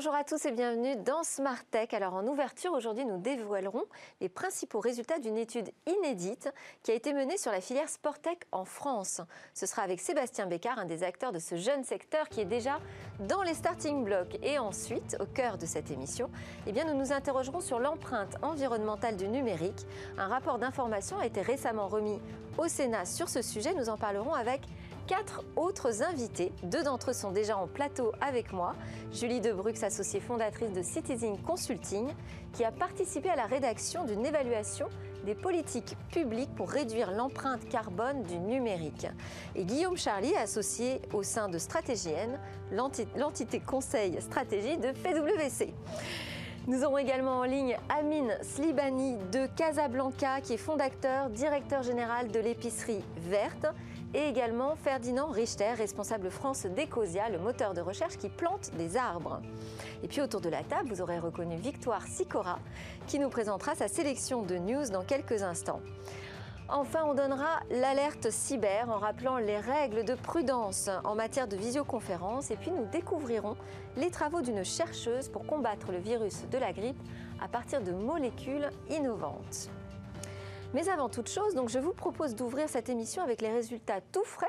Bonjour à tous et bienvenue dans Smart Tech. Alors en ouverture, aujourd'hui nous dévoilerons les principaux résultats d'une étude inédite qui a été menée sur la filière Sportec en France. Ce sera avec Sébastien Bécard, un des acteurs de ce jeune secteur qui est déjà dans les starting blocks. Et ensuite, au cœur de cette émission, eh bien, nous nous interrogerons sur l'empreinte environnementale du numérique. Un rapport d'information a été récemment remis au Sénat sur ce sujet. Nous en parlerons avec quatre autres invités. Deux d'entre eux sont déjà en plateau avec moi. Julie Debrux, associée fondatrice de Citizen Consulting, qui a participé à la rédaction d'une évaluation des politiques publiques pour réduire l'empreinte carbone du numérique. Et Guillaume Charlie, associé au sein de Stratégienne, l'entité conseil stratégie de PwC. Nous aurons également en ligne Amine Slibani de Casablanca, qui est fondateur, directeur général de l'épicerie verte et également Ferdinand Richter, responsable France d'Ecosia, le moteur de recherche qui plante des arbres. Et puis autour de la table, vous aurez reconnu Victoire Sicora, qui nous présentera sa sélection de news dans quelques instants. Enfin, on donnera l'alerte cyber en rappelant les règles de prudence en matière de visioconférence et puis nous découvrirons les travaux d'une chercheuse pour combattre le virus de la grippe à partir de molécules innovantes. Mais avant toute chose, donc je vous propose d'ouvrir cette émission avec les résultats tout frais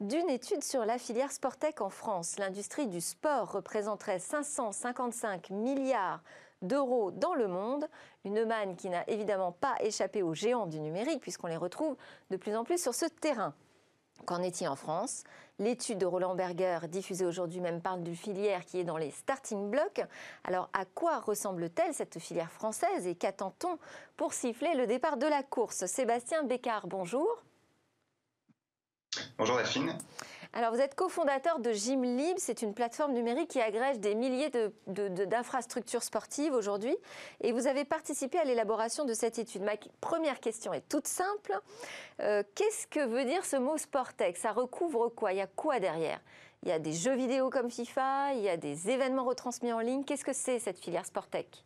d'une étude sur la filière Sportec en France. L'industrie du sport représenterait 555 milliards d'euros dans le monde, une manne qui n'a évidemment pas échappé aux géants du numérique puisqu'on les retrouve de plus en plus sur ce terrain. Qu'en est-il en France? L'étude de Roland Berger, diffusée aujourd'hui même, parle d'une filière qui est dans les starting blocks. Alors, à quoi ressemble-t-elle cette filière française et qu'attend-on pour siffler le départ de la course? Sébastien Bécard, bonjour. Bonjour Delphine. Alors, vous êtes cofondateur de Gymlib. C'est une plateforme numérique qui agrège des milliers d'infrastructures sportives aujourd'hui. Et vous avez participé à l'élaboration de cette étude. Ma première question est toute simple. Euh, qu'est-ce que veut dire ce mot Sportec Ça recouvre quoi? Il y a quoi derrière? Il y a des jeux vidéo comme FIFA, il y a des événements retransmis en ligne. Qu'est-ce que c'est cette filière Sportec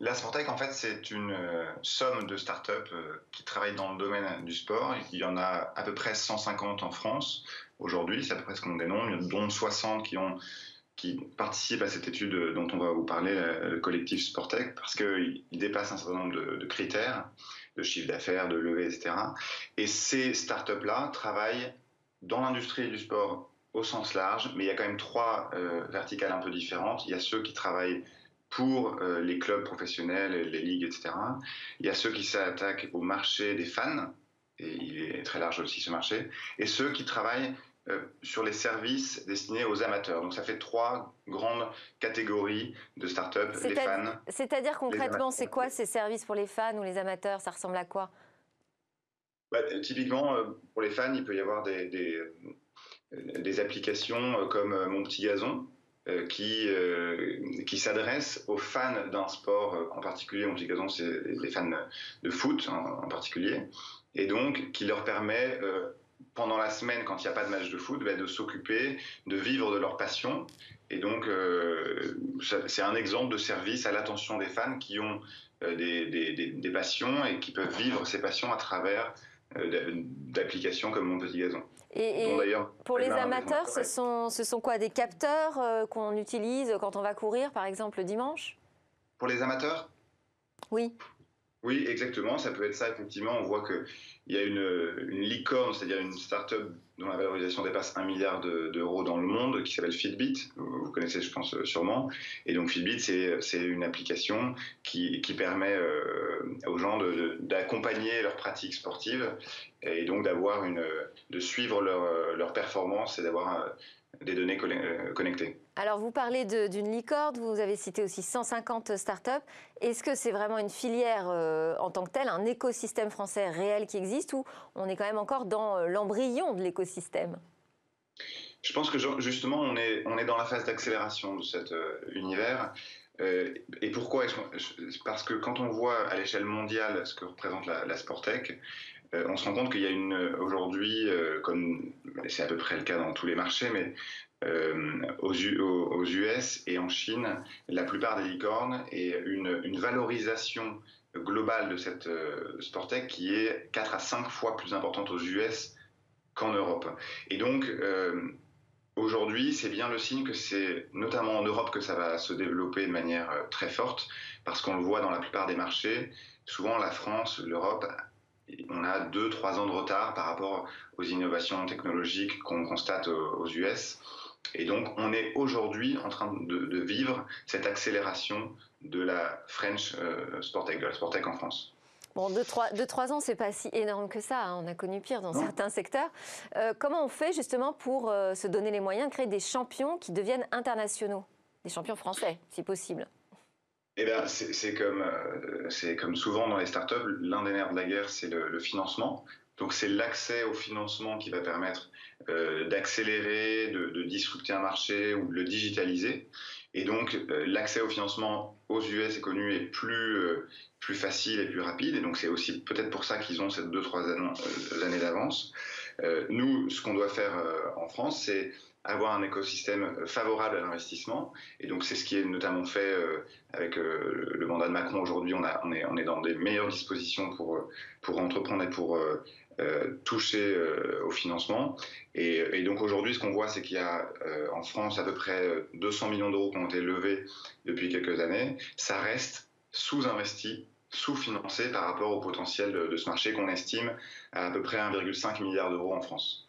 la Sportec, en fait, c'est une euh, somme de startups euh, qui travaillent dans le domaine du sport. Il y en a à peu près 150 en France aujourd'hui, c'est à peu près ce qu'on dénombre, dont 60 qui participent à cette étude dont on va vous parler, le collectif Sportec, parce qu'il dépasse un certain nombre de, critères, de chiffre d'affaires, de levée, etc. Et ces startups-là travaillent dans l'industrie du sport au sens large, mais il y a quand même trois euh, verticales un peu différentes. Il y a ceux qui travaillent pour euh, les clubs professionnels, les ligues, etc. Il y a ceux qui s'attaquent au marché des fans, et il est très large aussi ce marché, et ceux qui travaillent euh, sur les services destinés aux amateurs. Donc ça fait trois grandes catégories de startups, les fans. C'est-à-dire concrètement, c'est quoi ces services pour les fans ou les amateurs? Ça ressemble à quoi? Bah, Typiquement, euh, pour les fans, il peut y avoir des, des, des applications comme Mon Petit Gazon, qui, euh, qui s'adresse aux fans d'un sport euh, en particulier. Mon petit gazon, c'est les fans de foot en, particulier. Et donc, qui leur permet, pendant la semaine, quand il n'y a pas de match de foot, bah, de s'occuper, de vivre de leur passion. Et donc, c'est un exemple de service à l'attention des fans qui ont des, passions et qui peuvent vivre ces passions à travers d'applications comme Mon Petit Gazon. Et, pour les amateurs, ce sont, ce sont quoi Des capteurs euh, qu'on utilise quand on va courir, par exemple, le dimanche? Pour les amateurs? Oui. Oui, exactement. Ça peut être ça, effectivement. On voit qu'il y a une, une licorne, c'est-à-dire une start-up dont la valorisation dépasse un milliard d'euros dans le monde, qui s'appelle Fitbit. Vous connaissez, je pense, sûrement. Et donc, Fitbit, c'est une application qui, permet euh, aux gens d'accompagner leurs pratiques sportives et donc d'avoir une, de suivre leur, leur performance et d'avoir des données euh, connectées. Alors, vous parlez d'une licorne, vous avez cité aussi 150 startups. Est-ce que c'est vraiment une filière euh, en tant que telle, un écosystème français réel qui existe ou on est quand même encore dans euh, l'embryon de l'écosystème? Je pense que justement, on est, on est dans la phase d'accélération de cet univers. et pourquoi Parce que quand on voit à l'échelle mondiale ce que représente la, la Sportec, euh, on se rend compte qu'il y a une aujourd'hui, euh, comme c'est à peu près le cas dans tous les marchés, mais euh, aux, US et en Chine, la plupart des licornes et une, valorisation globale de cette Sportec qui est 4 à 5 fois plus importante aux US qu'en Europe. Et donc, Aujourd'hui, c'est bien le signe que c'est notamment en Europe que ça va se développer de manière euh, très forte, parce qu'on le voit dans la plupart des marchés. Souvent, la France, l'Europe, on a deux, trois ans de retard par rapport aux innovations technologiques qu'on constate aux US. Et donc, on est aujourd'hui en train de, vivre cette accélération de la French euh, Sportec, de la Sportec en France. Bon, deux, trois, deux, trois ans, c'est pas si énorme que ça. Hein. On a connu pire dans certains secteurs. Euh, comment on fait justement pour euh, se donner les moyens de créer des champions qui deviennent internationaux? Des champions français, si possible eh bien, c'est comme, euh, comme souvent dans les startups, l'un des nerfs de la guerre, c'est le, financement. Donc, c'est l'accès au financement qui va permettre d'accélérer, de, de, disrupter un marché ou de le digitaliser. Et donc, l'accès au financement aux US est connu et plus, plus facile et plus rapide. Et donc, c'est aussi peut-être pour ça qu'ils ont ces deux, trois euh, années d'avance. Euh, nous, ce qu'on doit faire euh, en France, c'est avoir un écosystème favorable à l'investissement. Et donc, c'est ce qui est notamment fait avec le mandat de Macron aujourd'hui. On, est, dans des meilleures dispositions pour, pour entreprendre et pour toucher au financement. Et, et donc, aujourd'hui, ce qu'on voit, c'est qu'il y a en France à peu près 200 millions d'euros qui ont été levés depuis quelques années. Ça reste sous-investi sous-financé par rapport au potentiel de, ce marché qu'on estime à à peu près 1,5 milliard d'euros en France.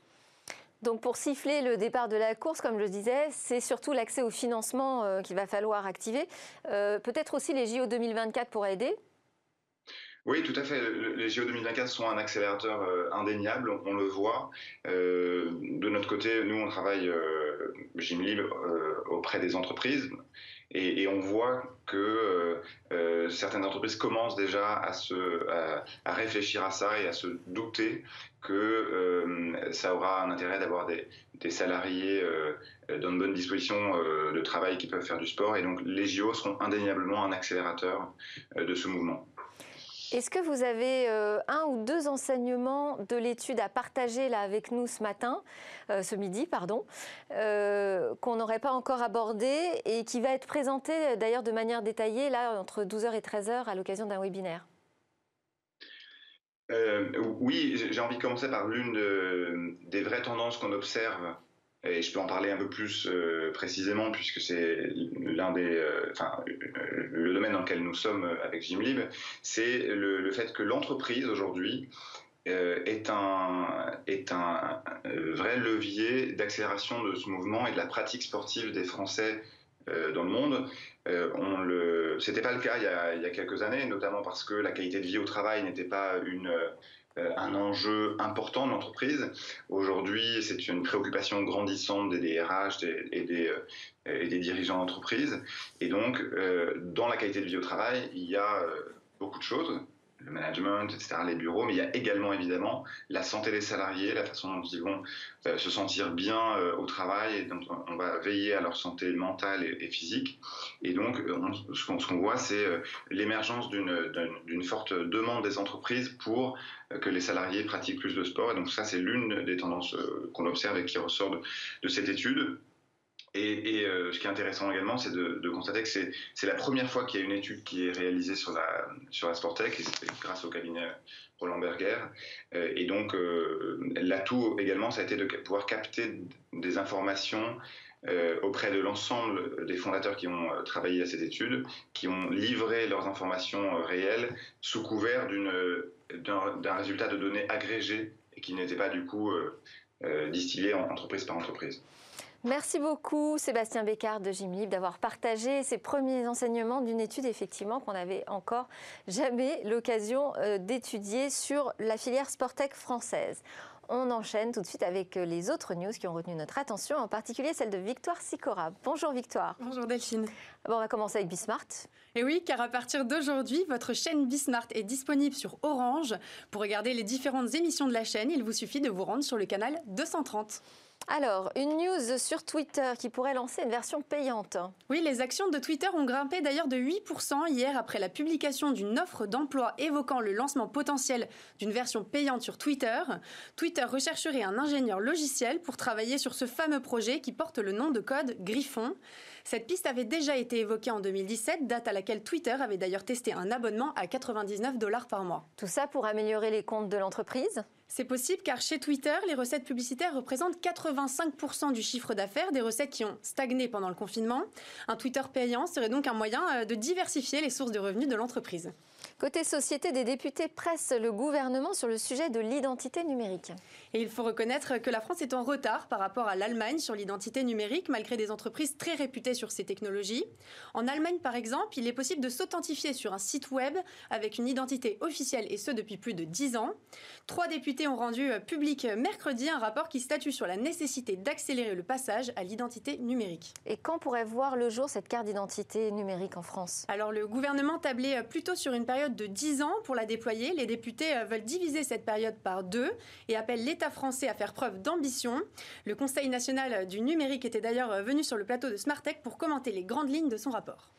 Donc pour siffler le départ de la course, comme je le disais, c'est surtout l'accès au financement euh, qu'il va falloir activer. Euh, peut-être aussi les JO 2024 pourraient aider oui, tout à fait. Les JO 2024 sont un accélérateur euh, indéniable, on, le voit. de notre côté, nous, on travaille, Gymlib, auprès des entreprises. Et, on voit que euh, euh, certaines entreprises commencent déjà à, réfléchir à ça et à se douter que euh, ça aura un intérêt d'avoir des, des, salariés dans de bonnes dispositions de travail qui peuvent faire du sport. Et donc les JO seront indéniablement un accélérateur de ce mouvement. Est-ce que vous avez euh, un ou deux enseignements de l'étude à partager là avec nous ce matin, euh, ce midi, pardon, euh, qu'on n'aurait pas encore abordé et qui va être présenté d'ailleurs de manière détaillée là entre 12h et 13h à l'occasion d'un webinaire? Oui, j'ai envie de commencer par l'une des vraies tendances qu'on observe et je peux en parler un peu plus précisément puisque c'est l'un des, le domaine dans lequel nous sommes avec Gymlib, c'est le, fait que l'entreprise aujourd'hui euh, est un, un vrai levier d'accélération de ce mouvement et de la pratique sportive des Français dans le monde. on le, c'était pas le cas il y, a, quelques années, notamment parce que la qualité de vie au travail n'était pas une euh, un enjeu important de l'entreprise. Aujourd'hui, c'est une préoccupation grandissante des DRH et, des, euh, et des dirigeants d'entreprise. Et donc, euh, dans la qualité de vie au travail, il y a beaucoup de choses le management, etc., les bureaux, mais il y a également évidemment la santé des salariés, la façon dont ils vont euh, se sentir bien euh, au travail, et donc on va veiller à leur santé mentale et, physique. Et donc ce qu'on voit, c'est euh, l'émergence d'une forte demande des entreprises pour que les salariés pratiquent plus de sport. Et donc ça, c'est l'une des tendances qu'on observe et qui ressort de, de cette étude. Et, euh, ce qui est intéressant également, c'est de, constater que c'est la première fois qu'il y a une étude qui est réalisée sur la, sur Sportec, et c'est grâce au cabinet Roland Berger. Euh, et donc, euh, l'atout également, ça a été de pouvoir capter des informations auprès de l'ensemble des fondateurs qui ont travaillé à cette étude, qui ont livré leurs informations réelles sous couvert d'un résultat de données agrégées et qui n'était pas du coup distillé entreprise par entreprise. Merci beaucoup Sébastien Bécard de Gymlib d'avoir partagé ces premiers enseignements d'une étude effectivement qu'on n'avait encore jamais l'occasion euh, d'étudier sur la filière Sportec française. On enchaîne tout de suite avec euh, les autres news qui ont retenu notre attention, en particulier celle de Victoire Sicora. Bonjour Victoire. Bonjour Delphine. Bon, on va commencer avec Bismart. Et oui, car à partir d'aujourd'hui, votre chaîne Bismart est disponible sur Orange. Pour regarder les différentes émissions de la chaîne, il vous suffit de vous rendre sur le canal 230. Alors, une news sur Twitter qui pourrait lancer une version payante. Oui, les actions de Twitter ont grimpé d'ailleurs de 8% hier après la publication d'une offre d'emploi évoquant le lancement potentiel d'une version payante sur Twitter. Twitter rechercherait un ingénieur logiciel pour travailler sur ce fameux projet qui porte le nom de code Griffon. Cette piste avait déjà été évoquée en 2017, date à laquelle Twitter avait d'ailleurs testé un abonnement à 99 dollars par mois. Tout ça pour améliorer les comptes de l'entreprise? C'est possible car chez Twitter, les recettes publicitaires représentent 85% du chiffre d'affaires, des recettes qui ont stagné pendant le confinement. Un Twitter payant serait donc un moyen euh, de diversifier les sources de revenus de l'entreprise. Côté société, des députés pressent le gouvernement sur le sujet de l'identité numérique. Et il faut reconnaître que la France est en retard par rapport à l'Allemagne sur l'identité numérique, malgré des entreprises très réputées sur ces technologies. En Allemagne, par exemple, il est possible de s'authentifier sur un site web avec une identité officielle, et ce depuis plus de 10 ans. Trois députés ont rendu public mercredi un rapport qui statue sur la nécessité d'accélérer le passage à l'identité numérique. Et quand pourrait voir le jour cette carte d'identité numérique en France? Alors le gouvernement tablait plutôt sur une période de 10 ans pour la déployer. Les députés euh, veulent diviser cette période par deux et appellent l'État français à faire preuve d'ambition. Le Conseil national du numérique était d'ailleurs euh, venu sur le plateau de Smartech pour commenter les grandes lignes de son rapport.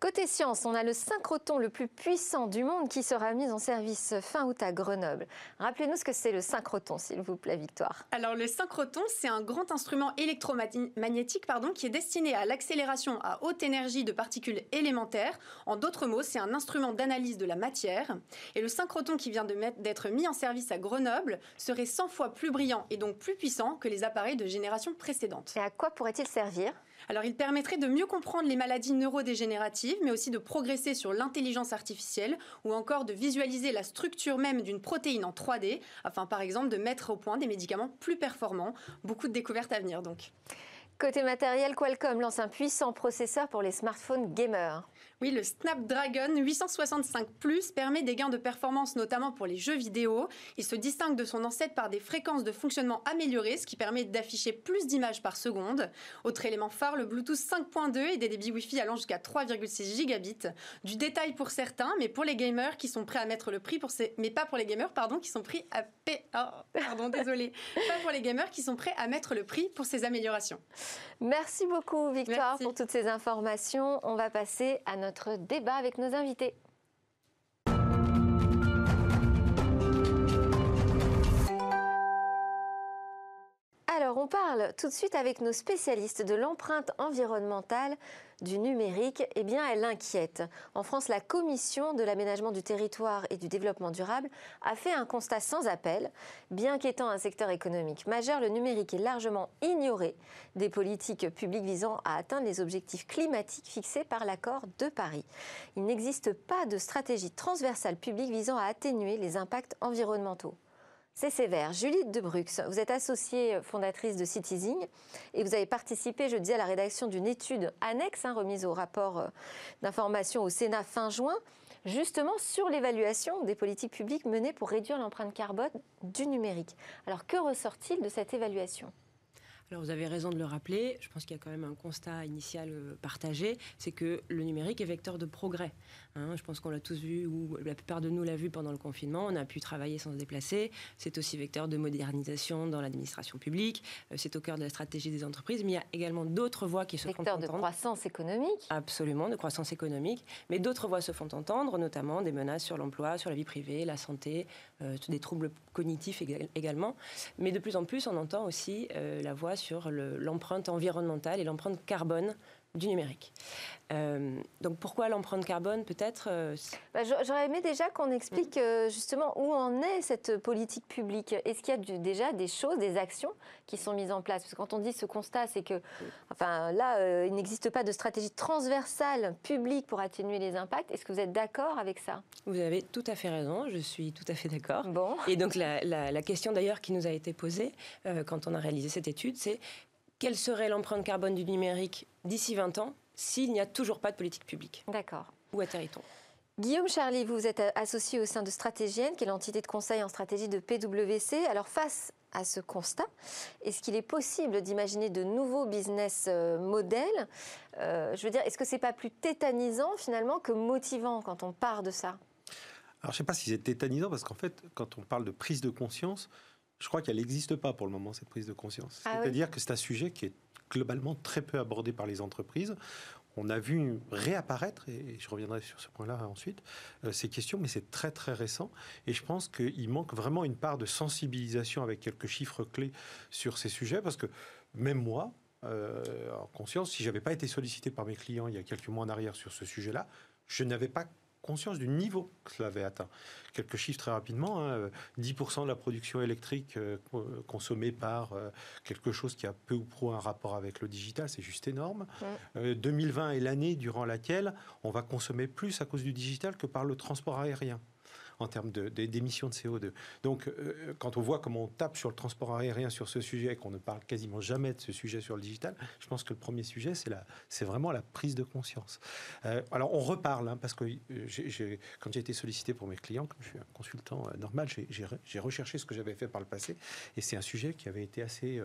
Côté science, on a le synchroton le plus puissant du monde qui sera mis en service fin août à Grenoble. Rappelez-nous ce que c'est le synchroton, s'il vous plaît, Victoire. Alors le synchroton, c'est un grand instrument électromagnétique pardon, qui est destiné à l'accélération à haute énergie de particules élémentaires. En d'autres mots, c'est un instrument d'analyse de la matière. Et le synchroton qui vient d'être mis en service à Grenoble serait 100 fois plus brillant et donc plus puissant que les appareils de génération précédente. Et à quoi pourrait-il servir? Alors il permettrait de mieux comprendre les maladies neurodégénératives, mais aussi de progresser sur l'intelligence artificielle ou encore de visualiser la structure même d'une protéine en 3D, afin par exemple de mettre au point des médicaments plus performants. Beaucoup de découvertes à venir donc. Côté matériel, Qualcomm lance un puissant processeur pour les smartphones gamers. Oui, le Snapdragon 865 Plus permet des gains de performance, notamment pour les jeux vidéo. Il se distingue de son ancêtre par des fréquences de fonctionnement améliorées, ce qui permet d'afficher plus d'images par seconde. Autre élément phare, le Bluetooth 5.2 et des débits Wi-Fi allant jusqu'à 3,6 gigabits. Du détail pour certains, mais pour les gamers qui sont prêts à mettre le prix pour ces... mais pas pour les gamers, pardon, qui sont prêts à oh, pardon, désolé, pas pour les gamers qui sont prêts à mettre le prix pour ces améliorations. Merci beaucoup, Victoire, pour toutes ces informations. On va passer à notre débat avec nos invités. Alors, on parle tout de suite avec nos spécialistes de l'empreinte environnementale du numérique. Eh bien, elle inquiète. En France, la Commission de l'aménagement du territoire et du développement durable a fait un constat sans appel. Bien qu'étant un secteur économique majeur, le numérique est largement ignoré des politiques publiques visant à atteindre les objectifs climatiques fixés par l'accord de Paris. Il n'existe pas de stratégie transversale publique visant à atténuer les impacts environnementaux. C'est sévère. Julie Debrux, vous êtes associée fondatrice de Citizing et vous avez participé, je dis, à la rédaction d'une étude annexe hein, remise au rapport euh, d'information au Sénat fin juin, justement sur l'évaluation des politiques publiques menées pour réduire l'empreinte carbone du numérique. Alors que ressort-il de cette évaluation? Alors vous avez raison de le rappeler, je pense qu'il y a quand même un constat initial euh, partagé, c'est que le numérique est vecteur de progrès. Hein. je pense qu'on l'a tous vu, ou la plupart de nous l'a vu pendant le confinement, on a pu travailler sans se déplacer, c'est aussi vecteur de modernisation dans l'administration publique, euh, c'est au cœur de la stratégie des entreprises, mais il y a également d'autres voies qui se font entendre. Vecteur de croissance économique. Absolument, de croissance économique, mais d'autres voies se font entendre, notamment des menaces sur l'emploi, sur la vie privée, la santé, euh, des troubles cognitifs également, mais de plus en plus on entend aussi la voix sur l'empreinte environnementale et l'empreinte carbone du numérique. Euh, donc pourquoi l'empreinte carbone peut-être euh, bah, J'aurais aimé déjà qu'on explique euh, justement où en est cette politique publique. Est-ce qu'il y a déjà des choses, des actions qui sont mises en place? Parce que quand on dit ce constat, c'est que enfin, là, il n'existe pas de stratégie transversale publique pour atténuer les impacts. Est-ce que vous êtes d'accord avec ça? Vous avez tout à fait raison, je suis tout à fait d'accord. Bon. Et donc la, la question d'ailleurs qui nous a été posée quand on a réalisé cette étude, c'est quelle serait l'empreinte carbone du numérique d'ici 20 ans s'il n'y a toujours pas de politique publique D'accord. Où atterrit-on Guillaume Charlie, vous êtes associé au sein de Stratégienne, qui est l'entité de conseil en stratégie de PwC. Alors face à ce constat, est-ce qu'il est possible d'imaginer de nouveaux business euh, models euh, Je veux dire, est-ce que c'est pas plus tétanisant finalement que motivant quand on part de ça? Alors je ne sais pas si c'est tétanisant parce qu'en fait, quand on parle de prise de conscience, je crois qu'elle n'existe pas pour le moment, cette prise de conscience. Ah C'est-à-dire que c'est un sujet qui est globalement très peu abordé par les entreprises. On a vu réapparaître, et je reviendrai sur ce point-là ensuite, euh, ces questions, mais c'est très très récent. Et je pense qu'il manque vraiment une part de sensibilisation avec quelques chiffres clés sur ces sujets, parce que même moi, en conscience. Si j'avais pas été sollicité par mes clients il y a quelques mois en arrière sur ce sujet-là, je n'avais pas conscience du niveau que cela avait atteint. Quelques chiffres très rapidement, 10% hein, de la production électrique euh, consommée par euh, quelque chose qui a peu ou prou un rapport avec le digital, c'est juste énorme. 2020 euh, est l'année durant laquelle on va consommer plus à cause du digital que par le transport aérien en termes d'émissions de, CO2. Donc, euh, quand on voit comment on tape sur le transport aérien sur ce sujet et qu'on ne parle quasiment jamais de ce sujet sur le digital, je pense que le premier sujet, c'est vraiment la prise de conscience. Euh, alors, on reparle, hein, parce que euh, quand j'ai été sollicité pour mes clients, comme je suis un consultant normal, j'ai recherché ce que j'avais fait par le passé, et c'est un sujet qui avait été assez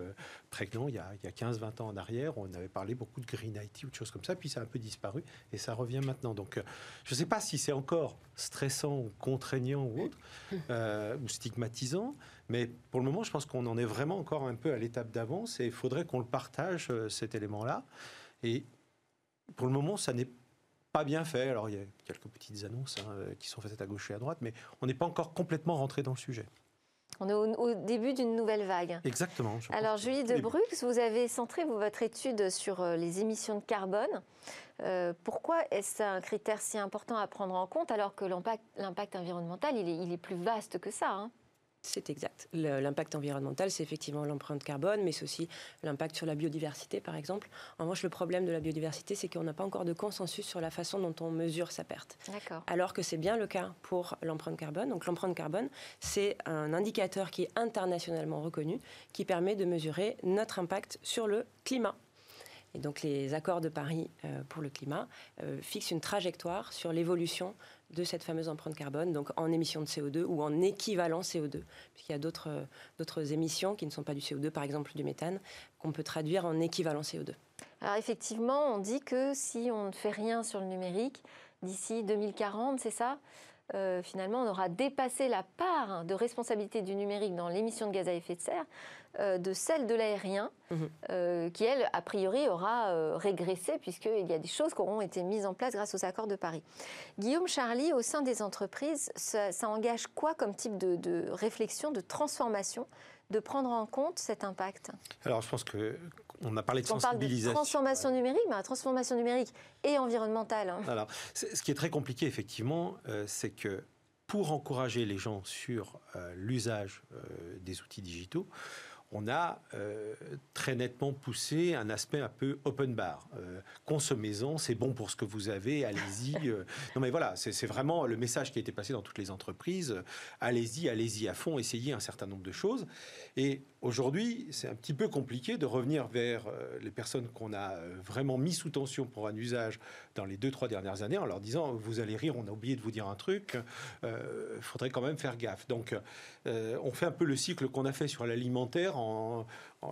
prégnant il y a, a 15-20 ans en arrière. On avait parlé beaucoup de green IT ou de choses comme ça, puis ça a un peu disparu, et ça revient maintenant. Donc, je ne sais pas si c'est encore stressant ou contraignant ou autre, euh, ou stigmatisant. Mais pour le moment, je pense qu'on en est vraiment encore un peu à l'étape d'avance et il faudrait qu'on le partage, euh, cet élément-là. Et pour le moment, ça n'est pas bien fait. Alors, il y a quelques petites annonces hein, euh, qui sont faites à gauche et à droite, mais on n'est pas encore complètement rentré dans le sujet. On est au, début d'une nouvelle vague. Exactement. Alors, Julie de Brux, vous avez centré votre étude sur les émissions de carbone. Euh, pourquoi est-ce un critère si important à prendre en compte alors que l'impact environnemental, il est, plus vaste que ça hein? C'est exact. L'impact environnemental, c'est effectivement l'empreinte carbone, mais c'est aussi l'impact sur la biodiversité, par exemple. En revanche, le problème de la biodiversité, c'est qu'on n'a pas encore de consensus sur la façon dont on mesure sa perte. Alors que c'est bien le cas pour l'empreinte carbone. Donc l'empreinte carbone, c'est un indicateur qui est internationalement reconnu, qui permet de mesurer notre impact sur le climat. Et donc les accords de Paris euh, pour le climat euh, fixent une trajectoire sur l'évolution de cette fameuse empreinte carbone, donc en émissions de CO2 ou en équivalent CO2, puisqu'il y a d'autres, euh, d'autres émissions qui ne sont pas du CO2, par exemple du méthane, qu'on peut traduire en équivalent CO2. Alors effectivement, on dit que si on ne fait rien sur le numérique, d'ici 2040, c'est ça? Finalement, on aura dépassé la part de responsabilité du numérique dans l'émission de gaz à effet de serre euh, de celle de l'aérien, mhm. euh, qui, elle, a priori, aura euh, régressé, puisqu'il y a des choses qui auront été mises en place grâce aux accords de Paris. Guillaume Charlie, au sein des entreprises, ça, engage quoi comme type de, réflexion, de transformation, de prendre en compte cet impact? Alors, je pense que on a parlé de sensibilisation. On parle de transformation numérique, mais la transformation numérique et environnementale. Hein. Alors, ce qui est très compliqué, effectivement, c'est que pour encourager les gens sur l'usage des outils digitaux, on a euh, très nettement poussé un aspect un peu open bar. Euh, consommez-en, c'est bon pour ce que vous avez, allez-y. Euh. non mais voilà, c'est vraiment le message qui a été passé dans toutes les entreprises. allez-y, allez-y à fond, essayez un certain nombre de choses. Et aujourd'hui, c'est un petit peu compliqué de revenir vers les personnes qu'on a vraiment mis sous tension pour un usage dans les deux, trois dernières années en leur disant, vous allez rire, on a oublié de vous dire un truc, il faudrait quand même faire gaffe. Donc, on fait un peu le cycle qu'on a fait sur l'alimentaire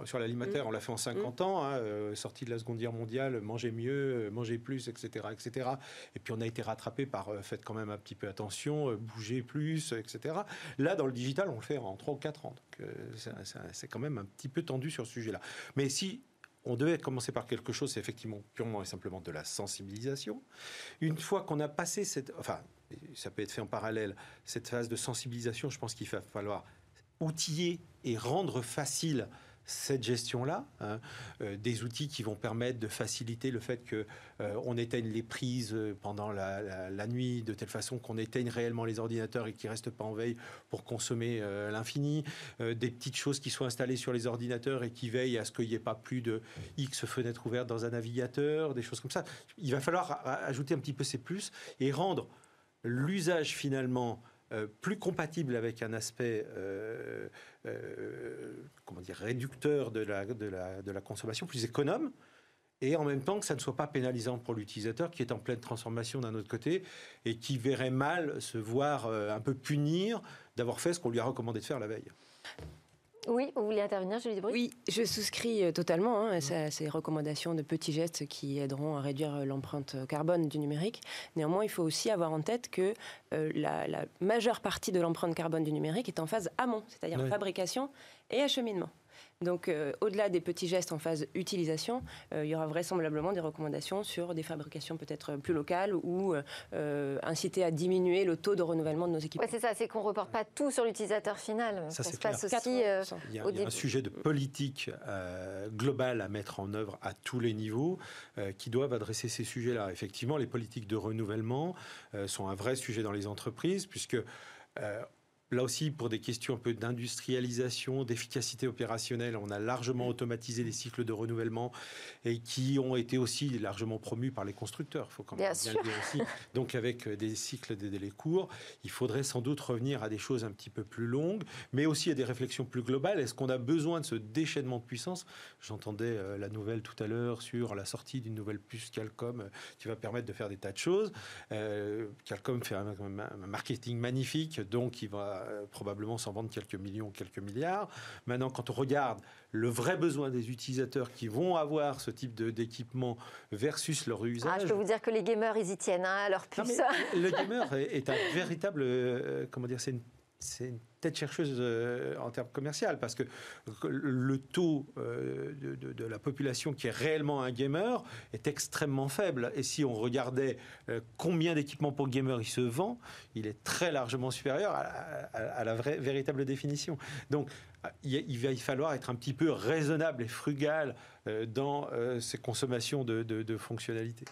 sur l'alimentaire, mm. on l'a fait en 50 mm. ans, hein, euh, sortie de la Seconde Guerre mondiale, manger mieux, euh, manger plus, etc., etc. Et puis on a été rattrapé par euh, faites quand même un petit peu attention, bougez plus, etc. Là, dans le digital, on le fait en 3 ou 4 ans. Donc c'est quand même un petit peu tendu sur ce sujet-là. Mais si on devait commencer par quelque chose, c'est effectivement purement et simplement de la sensibilisation. Une fois qu'on a passé cette, enfin, ça peut être fait en parallèle, cette phase de sensibilisation, je pense qu'il va falloir outiller et rendre facile cette gestion-là, hein, euh, des outils qui vont permettre de faciliter le fait que euh, on éteigne les prises pendant la, nuit de telle façon qu'on éteigne réellement les ordinateurs et qu'ils restent pas en veille pour consommer euh, l'infini, des petites choses qui soient installées sur les ordinateurs et qui veillent à ce qu'il n'y ait pas plus de X fenêtres ouvertes dans un navigateur, des choses comme ça. Il va falloir ajouter un petit peu ces plus et rendre l'usage finalement euh, plus compatible avec un aspect euh, euh, comment dire, réducteur de la, de, la, de la consommation, plus économe, et en même temps que ça ne soit pas pénalisant pour l'utilisateur qui est en pleine transformation d'un autre côté et qui verrait mal se voir un peu punir d'avoir fait ce qu'on lui a recommandé de faire la veille. Oui, vous voulez intervenir, Julie Debris Oui, je souscris euh, totalement hein, à ces recommandations de petits gestes qui aideront à réduire euh, l'empreinte carbone du numérique. Néanmoins, il faut aussi avoir en tête que euh, la, majeure partie de l'empreinte carbone du numérique est en phase amont, c'est-à-dire fabrication et acheminement. Donc, euh, au-delà des petits gestes en phase utilisation, euh, il y aura vraisemblablement des recommandations sur des fabrications peut-être plus locales ou euh, inciter à diminuer le taux de renouvellement de nos équipements. Ouais, c'est ça, c'est qu'on ne reporte pas tout sur l'utilisateur final. Ça, se passe aussi. il y a, il y a un sujet de politique globale à mettre en œuvre à tous les niveaux qui doivent adresser ces sujets-là. Effectivement, les politiques de renouvellement sont un vrai sujet dans les entreprises puisque Là aussi, pour des questions un peu d'industrialisation, d'efficacité opérationnelle, on a largement automatisé les cycles de renouvellement et qui ont été aussi largement promus par les constructeurs. Il faut quand même bien, le dire aussi. Donc, avec euh, des cycles des délais courts, il faudrait sans doute revenir à des choses un petit peu plus longues, mais aussi à des réflexions plus globales. Est-ce qu'on a besoin de ce déchaînement de puissance? J'entendais euh, la nouvelle tout à l'heure sur la sortie d'une nouvelle puce Qualcomm euh, qui va permettre de faire des tas de choses. Qualcomm fait un, un marketing magnifique, donc il va euh, probablement s'en vendre quelques millions, quelques milliards. Maintenant, quand on regarde le vrai besoin des utilisateurs qui vont avoir ce type d'équipement versus leur usage. Ah, je peux vous dire que les gamers, ils y tiennent hein, à leur puce. le gamer est, un véritable, euh, comment dire, c'est une c'est une tête chercheuse euh, en termes commerciaux parce que le taux euh, de, la population qui est réellement un gamer est extrêmement faible. Et si on regardait euh, combien d'équipements pour gamer il se vend, il est très largement supérieur à, la vraie, véritable définition. Donc, il, va falloir être un petit peu raisonnable et frugal dans ces consommations de fonctionnalités.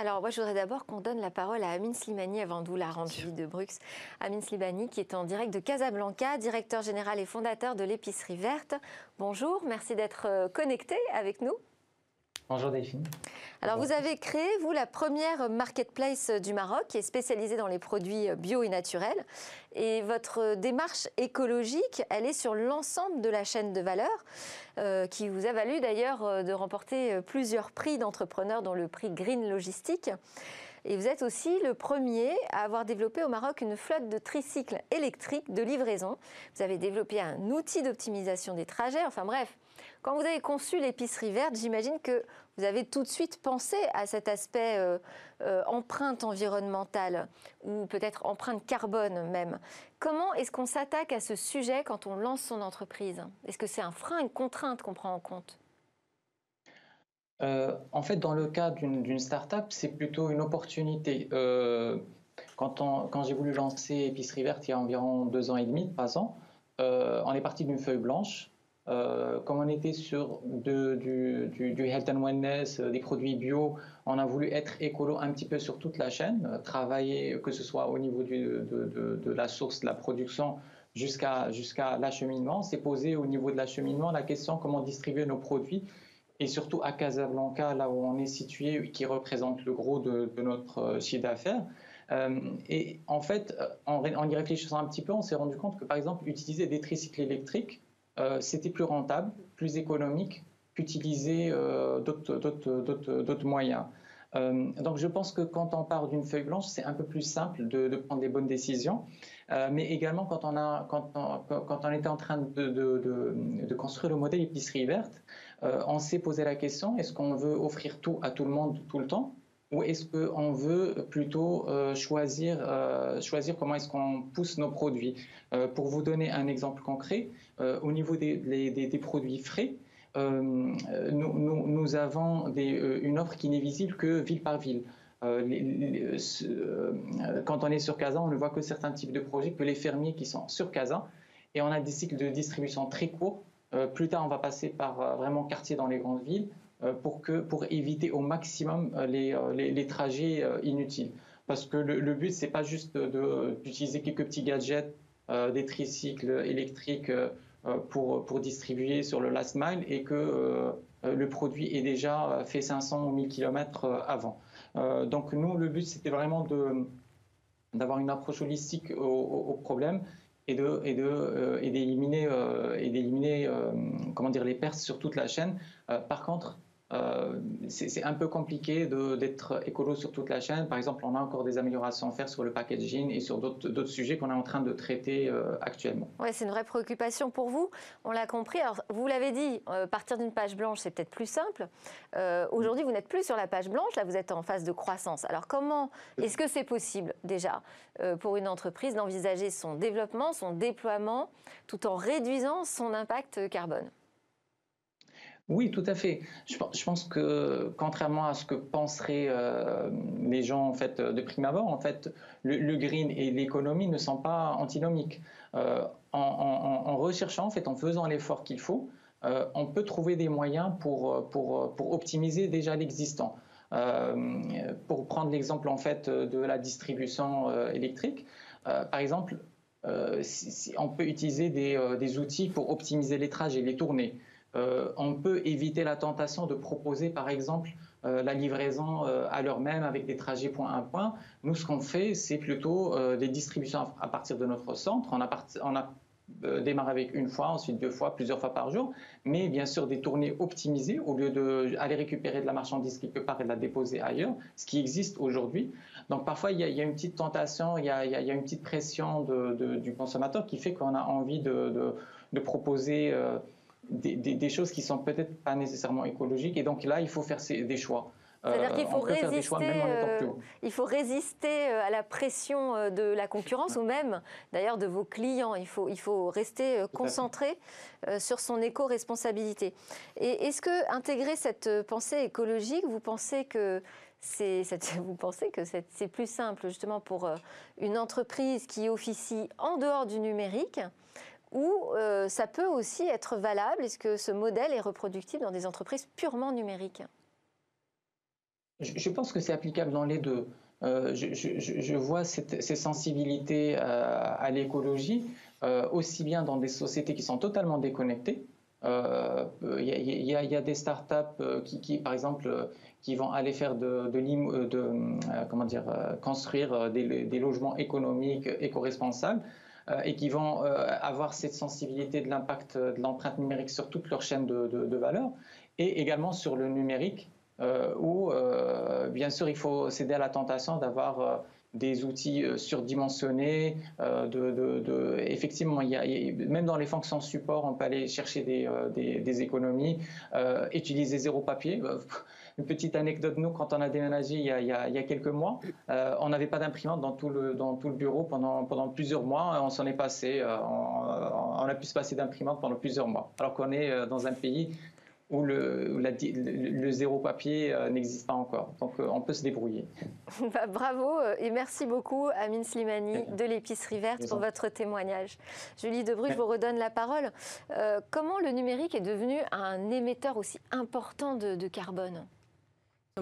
Alors, moi, je voudrais d'abord qu'on donne la parole à Amine Slimani avant de vous la rendre, Julie de Brux. Amine Slimani, qui est en direct de Casablanca, directeur général et fondateur de l'épicerie verte. Bonjour, merci d'être euh, connecté avec nous. Bonjour Delphine. Alors vous avez créé, vous, la première marketplace du Maroc qui est spécialisée dans les produits bio et naturels. Et votre démarche écologique, elle est sur l'ensemble de la chaîne de valeur, euh, qui vous a valu d'ailleurs euh, de remporter plusieurs prix d'entrepreneurs, dont le prix Green Logistique. Et vous êtes aussi le premier à avoir développé au Maroc une flotte de tricycles électriques de livraison. Vous avez développé un outil d'optimisation des trajets. Enfin bref, quand vous avez conçu l'épicerie verte, j'imagine que vous avez tout de suite pensé à cet aspect euh, euh, empreinte environnementale ou peut-être empreinte carbone même. Comment est-ce qu'on s'attaque à ce sujet quand on lance son entreprise? Est-ce que c'est un frein, une contrainte qu'on prend en compte? Euh, En fait, dans le cas d'une start-up, c'est plutôt une opportunité. quand, j'ai voulu lancer Épicerie Verte il y a environ deux ans et demi, trois ans, on est parti d'une feuille blanche euh, comme on était sur du, health and wellness, euh, des produits bio, on a voulu être écolo un petit peu sur toute la chaîne, euh, travailler que ce soit au niveau de, la source, de la production, jusqu'à jusqu'à l'acheminement. C'est posé au niveau de l'acheminement la question comment distribuer nos produits et surtout à Casablanca, là où on est situé, qui représente le gros de, notre chiffre d'affaires. et en fait, en, en, y réfléchissant un petit peu, on s'est rendu compte que, par exemple, utiliser des tricycles électriques, euh, c'était plus rentable, plus économique qu'utiliser euh, d'autres moyens. Euh, donc je pense que quand on part d'une feuille blanche, c'est un peu plus simple de, prendre des bonnes décisions. mais également quand on, était en train de, construire le modèle épicerie verte, on s'est posé la question, est-ce qu'on veut offrir tout à tout le monde tout le temps? Ou est-ce qu'on veut plutôt euh, choisir, euh, choisir comment est-ce qu'on pousse nos produits? Euh, Pour vous donner un exemple concret, au niveau des, des, produits frais, nous, nous, avons des, une offre qui n'est visible que ville par ville. Quand on est sur Casa, on ne voit que certains types de projets, que les fermiers qui sont sur Casa, et on a des cycles de distribution très courts. plus tard, on va passer par vraiment quartier dans les grandes villes. Euh, pour, que, pour éviter au maximum euh, euh, les, les, trajets inutiles. Parce que le, le but, c'est pas juste d'utiliser quelques petits gadgets, des tricycles électriques pour, pour distribuer sur le last mile et que le produit est déjà fait 500 ou 1000 km avant. donc nous, le but, c'était vraiment de, d'avoir une approche holistique au, au problème et de et de et d'éliminer et d'éliminer comment dire les pertes sur toute la chaîne. par contre, euh, c'est un peu compliqué d'être écolo sur toute la chaîne. Par exemple, on a encore des améliorations à faire sur le packaging et sur d'autres sujets qu'on est en train de traiter euh, actuellement. Oui, c'est une vraie préoccupation pour vous. On l'a compris. Alors, vous l'avez dit, euh, partir d'une page blanche, c'est peut-être plus simple. Aujourd'hui, vous n'êtes plus sur la page blanche. Là, vous êtes en phase de croissance. Alors, comment est-ce que c'est possible déjà pour une entreprise d'envisager son développement, son déploiement, tout en réduisant son impact carbone? Oui, tout à fait. Je, pense que, contrairement à ce que penseraient euh, les gens en fait de prime abord, en fait, le, green et l'économie ne sont pas antinomiques. Euh, en, recherchant, en fait, en faisant l'effort qu'il faut, euh, on peut trouver des moyens pour, pour, pour optimiser déjà l'existant. pour prendre l'exemple en fait de la distribution électrique, par exemple, si, on peut utiliser des, des outils pour optimiser les trajets, les tournées. Euh, on peut éviter la tentation de proposer, par exemple, euh, la livraison euh, à l'heure même avec des trajets point à point. Nous, ce qu'on fait, c'est plutôt des distributions à partir de notre centre. On a, avec une fois, ensuite deux fois, plusieurs fois par jour, mais bien sûr des tournées optimisées au lieu d'aller récupérer de la marchandise quelque part et de la déposer ailleurs, ce qui existe aujourd'hui. Donc parfois, il y, a, une petite tentation, il y a, une petite pression du consommateur qui fait qu'on a envie de, proposer des, choses qui sont peut-être pas nécessairement écologiques. Et donc là, il faut faire des choix. C'est-à-dire qu'il faut, résister, euh, il faut résister euh, à la pression euh, de la concurrence ou même d'ailleurs de vos clients. Il faut, il faut rester concentré sur son éco-responsabilité. Et est-ce que intégrer cette pensée écologique, vous pensez que c'est, vous pensez que c'est plus simple justement pour une entreprise qui officie en dehors du numérique ou euh, ça peut aussi être valable Est-ce que ce modèle est reproductible dans des entreprises purement numériques? Je, pense que c'est applicable dans les deux. Euh, je, vois ces sensibilités euh, à l'écologie aussi bien dans des sociétés qui sont totalement déconnectées. Il y, a des startups qui, par exemple, qui vont aller faire de, comment dire, construire des, des logements économiques éco-responsables et qui vont euh, avoir cette sensibilité de l'impact de l'empreinte numérique sur toute leur chaîne de, valeur et également sur le numérique euh, où bien sûr il faut céder à la tentation d'avoir des outils surdimensionnés. effectivement, il y a, même dans les fonctions support, on peut aller chercher des, économies. utiliser zéro papier. Une petite anecdote, nous, quand on a déménagé il y a, il y a, quelques mois, euh, on n'avait pas d'imprimante dans, tout le, dans tout le bureau pendant, pendant plusieurs mois. On s'en est passé, euh, on, a pu se passer d'imprimante pendant plusieurs mois. Alors qu'on est euh, dans un pays où le, le, zéro papier n'existe pas encore. Donc on peut se débrouiller. Bah, bravo et merci beaucoup Amine Slimani de l'épicerie verte pour votre témoignage. Julie Debru, je vous redonne la parole. comment le numérique est devenu un émetteur aussi important de carbone?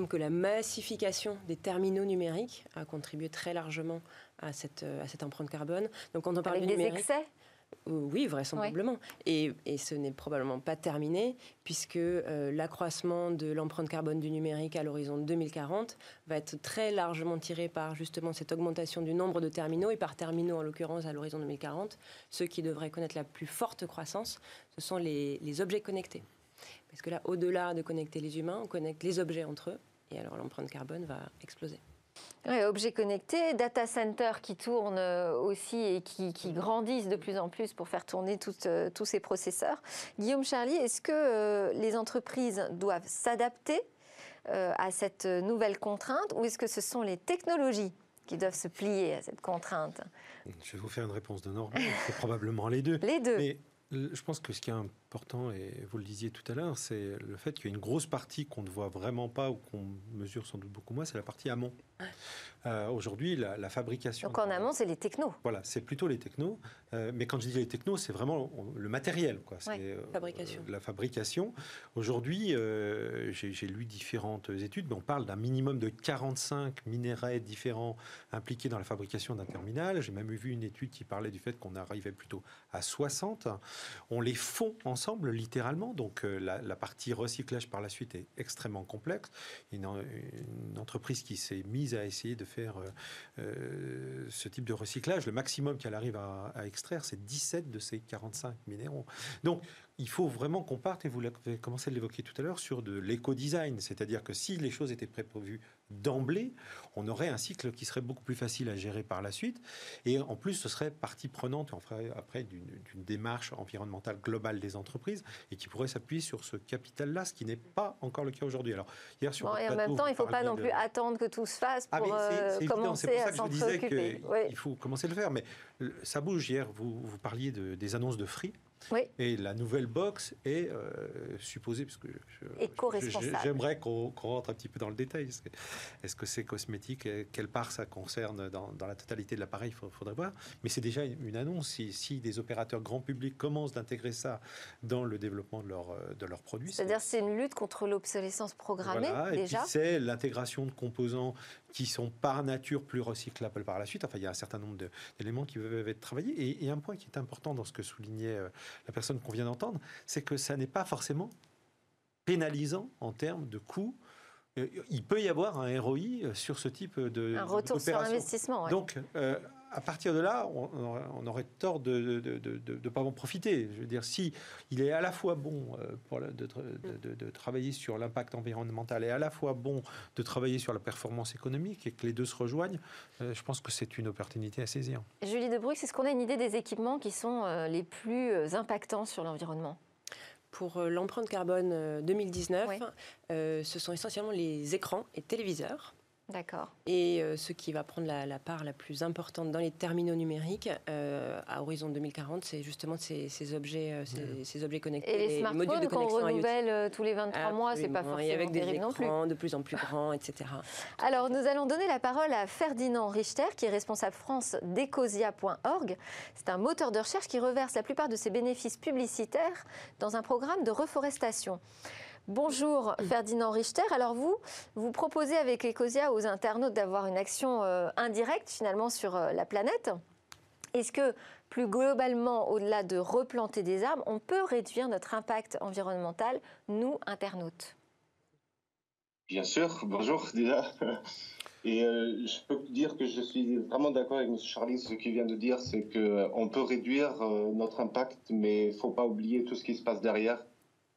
Que la massification des terminaux numériques a contribué très largement à cette, à cette empreinte carbone. Donc quand on parle Avec des excès? Euh, oui, vraisemblablement. Et, et, ce n'est probablement pas terminé, puisque euh, l'accroissement de l'empreinte carbone du numérique à l'horizon 2040 va être très largement tiré par justement cette augmentation du nombre de terminaux, et par terminaux en l'occurrence à l'horizon 2040, ceux qui devraient connaître la plus forte croissance, ce sont les, les objets connectés. Parce que là, au-delà de connecter les humains, on connecte les objets entre eux, et alors l'empreinte carbone va exploser. Oui, objets connectés, data centers qui tournent euh, aussi et qui, grandissent de plus en plus pour faire tourner euh, tous ces processeurs. Guillaume Charlie, est-ce que euh, les entreprises doivent s'adapter à cette nouvelle contrainte ou est-ce que ce sont les technologies qui doivent se plier à cette contrainte? Je vais vous faire une réponse de norme. C'est probablement les deux. Les deux. Mais je pense que ce qui est important, et vous le disiez tout à l'heure, c'est le fait qu'il y a une grosse partie qu'on ne voit vraiment pas ou qu'on mesure sans doute beaucoup moins, c'est la partie amont. Euh, aujourd'hui, la, fabrication. Donc en amont, c'est les technos. Voilà, c'est plutôt les technos. Euh, mais quand je dis les technos, c'est vraiment le matériel. Quoi. C'est euh, fabrication. la fabrication. Aujourd'hui, j'ai lu différentes études, mais on parle d'un minimum de 45 minéraux différents impliqués dans la fabrication d'un terminal. J'ai même vu une étude qui parlait du fait qu'on arrivait plutôt à 60. On les fond littéralement. Donc la, partie recyclage par la suite est extrêmement complexe. Une, une entreprise qui s'est mise à essayer de faire euh, euh, ce type de recyclage. Le maximum qu'elle arrive à, à extraire, c'est 17 de ces 45 minéraux. Donc, il faut vraiment qu'on parte, et vous avez commencé à l'évoquer tout à l'heure, sur de l'éco-design. C'est-à-dire que si les choses étaient prévues d'emblée, on aurait un cycle qui serait beaucoup plus facile à gérer par la suite. Et en plus, ce serait partie prenante après d'une démarche environnementale globale des entreprises et qui pourrait s'appuyer sur ce capital-là, ce qui n'est pas encore le cas aujourd'hui. Alors, hier, sur et en même temps, il ne faut pas non plus attendre que tout se fasse ah, pour euh, commencer à s'en préoccuper. Il faut commencer à le faire. Mais ça bouge. Hier, vous, vous parliez de, des annonces de Free. Oui. Et la nouvelle box est euh, supposée, parce que j'aimerais qu'on rentre un petit peu dans le détail. Est-ce que c'est cosmétique Quelle part ça concerne dans, la totalité de l'appareil Il faudrait voir. Mais c'est déjà une annonce. Si, si, des opérateurs grand public commencent d'intégrer ça dans le développement de, leur, de leurs produits. C'est-à-dire c'est une lutte contre l'obsolescence programmée voilà, déjà C'est l'intégration de composants qui sont par nature plus recyclables par la suite. Enfin, il y a un certain nombre d'éléments qui peuvent être travaillés. Et, et, un point qui est important dans ce que soulignait euh, la personne qu'on vient d'entendre, c'est que ça n'est pas forcément pénalisant en termes de coûts. Euh, il peut y avoir un ROI sur ce type de un retour sur investissement. Donc, euh, à partir de là, on, aurait tort de ne pas en profiter. Je veux dire, si il est à la fois bon euh, de, travailler sur l'impact environnemental et à la fois bon de travailler sur la performance économique et que les deux se rejoignent, euh, je pense que c'est une opportunité à saisir. Julie Debruck, est-ce qu'on a une idée des équipements qui sont euh, les plus impactants sur l'environnement pour l'empreinte carbone 2019, ce sont essentiellement les écrans et téléviseurs. D'accord. Et euh, ce qui va prendre la, part la plus importante dans les terminaux numériques euh, à horizon 2040, c'est justement ces, objets, euh, ces, objets connectés. Et les, smartphones qu'on renouvelle tous les 23 mois, c'est pas forcément Et avec des écrans de plus en plus grands, etc. Alors, nous allons donner la parole à Ferdinand Richter, qui est responsable France d'Ecosia.org. C'est un moteur de recherche qui reverse la plupart de ses bénéfices publicitaires dans un programme de reforestation. Bonjour Ferdinand Richter. Alors vous, vous proposez avec Ecosia aux internautes d'avoir une action euh, indirecte finalement sur euh, la planète. Est-ce que plus globalement, au-delà de replanter des arbres, on peut réduire notre impact environnemental, nous, internautes? Bien sûr, bonjour déjà. Et euh, je peux dire que je suis vraiment d'accord avec M. Charlie. Ce qu'il vient de dire, c'est qu'on peut réduire notre impact, mais il ne faut pas oublier tout ce qui se passe derrière.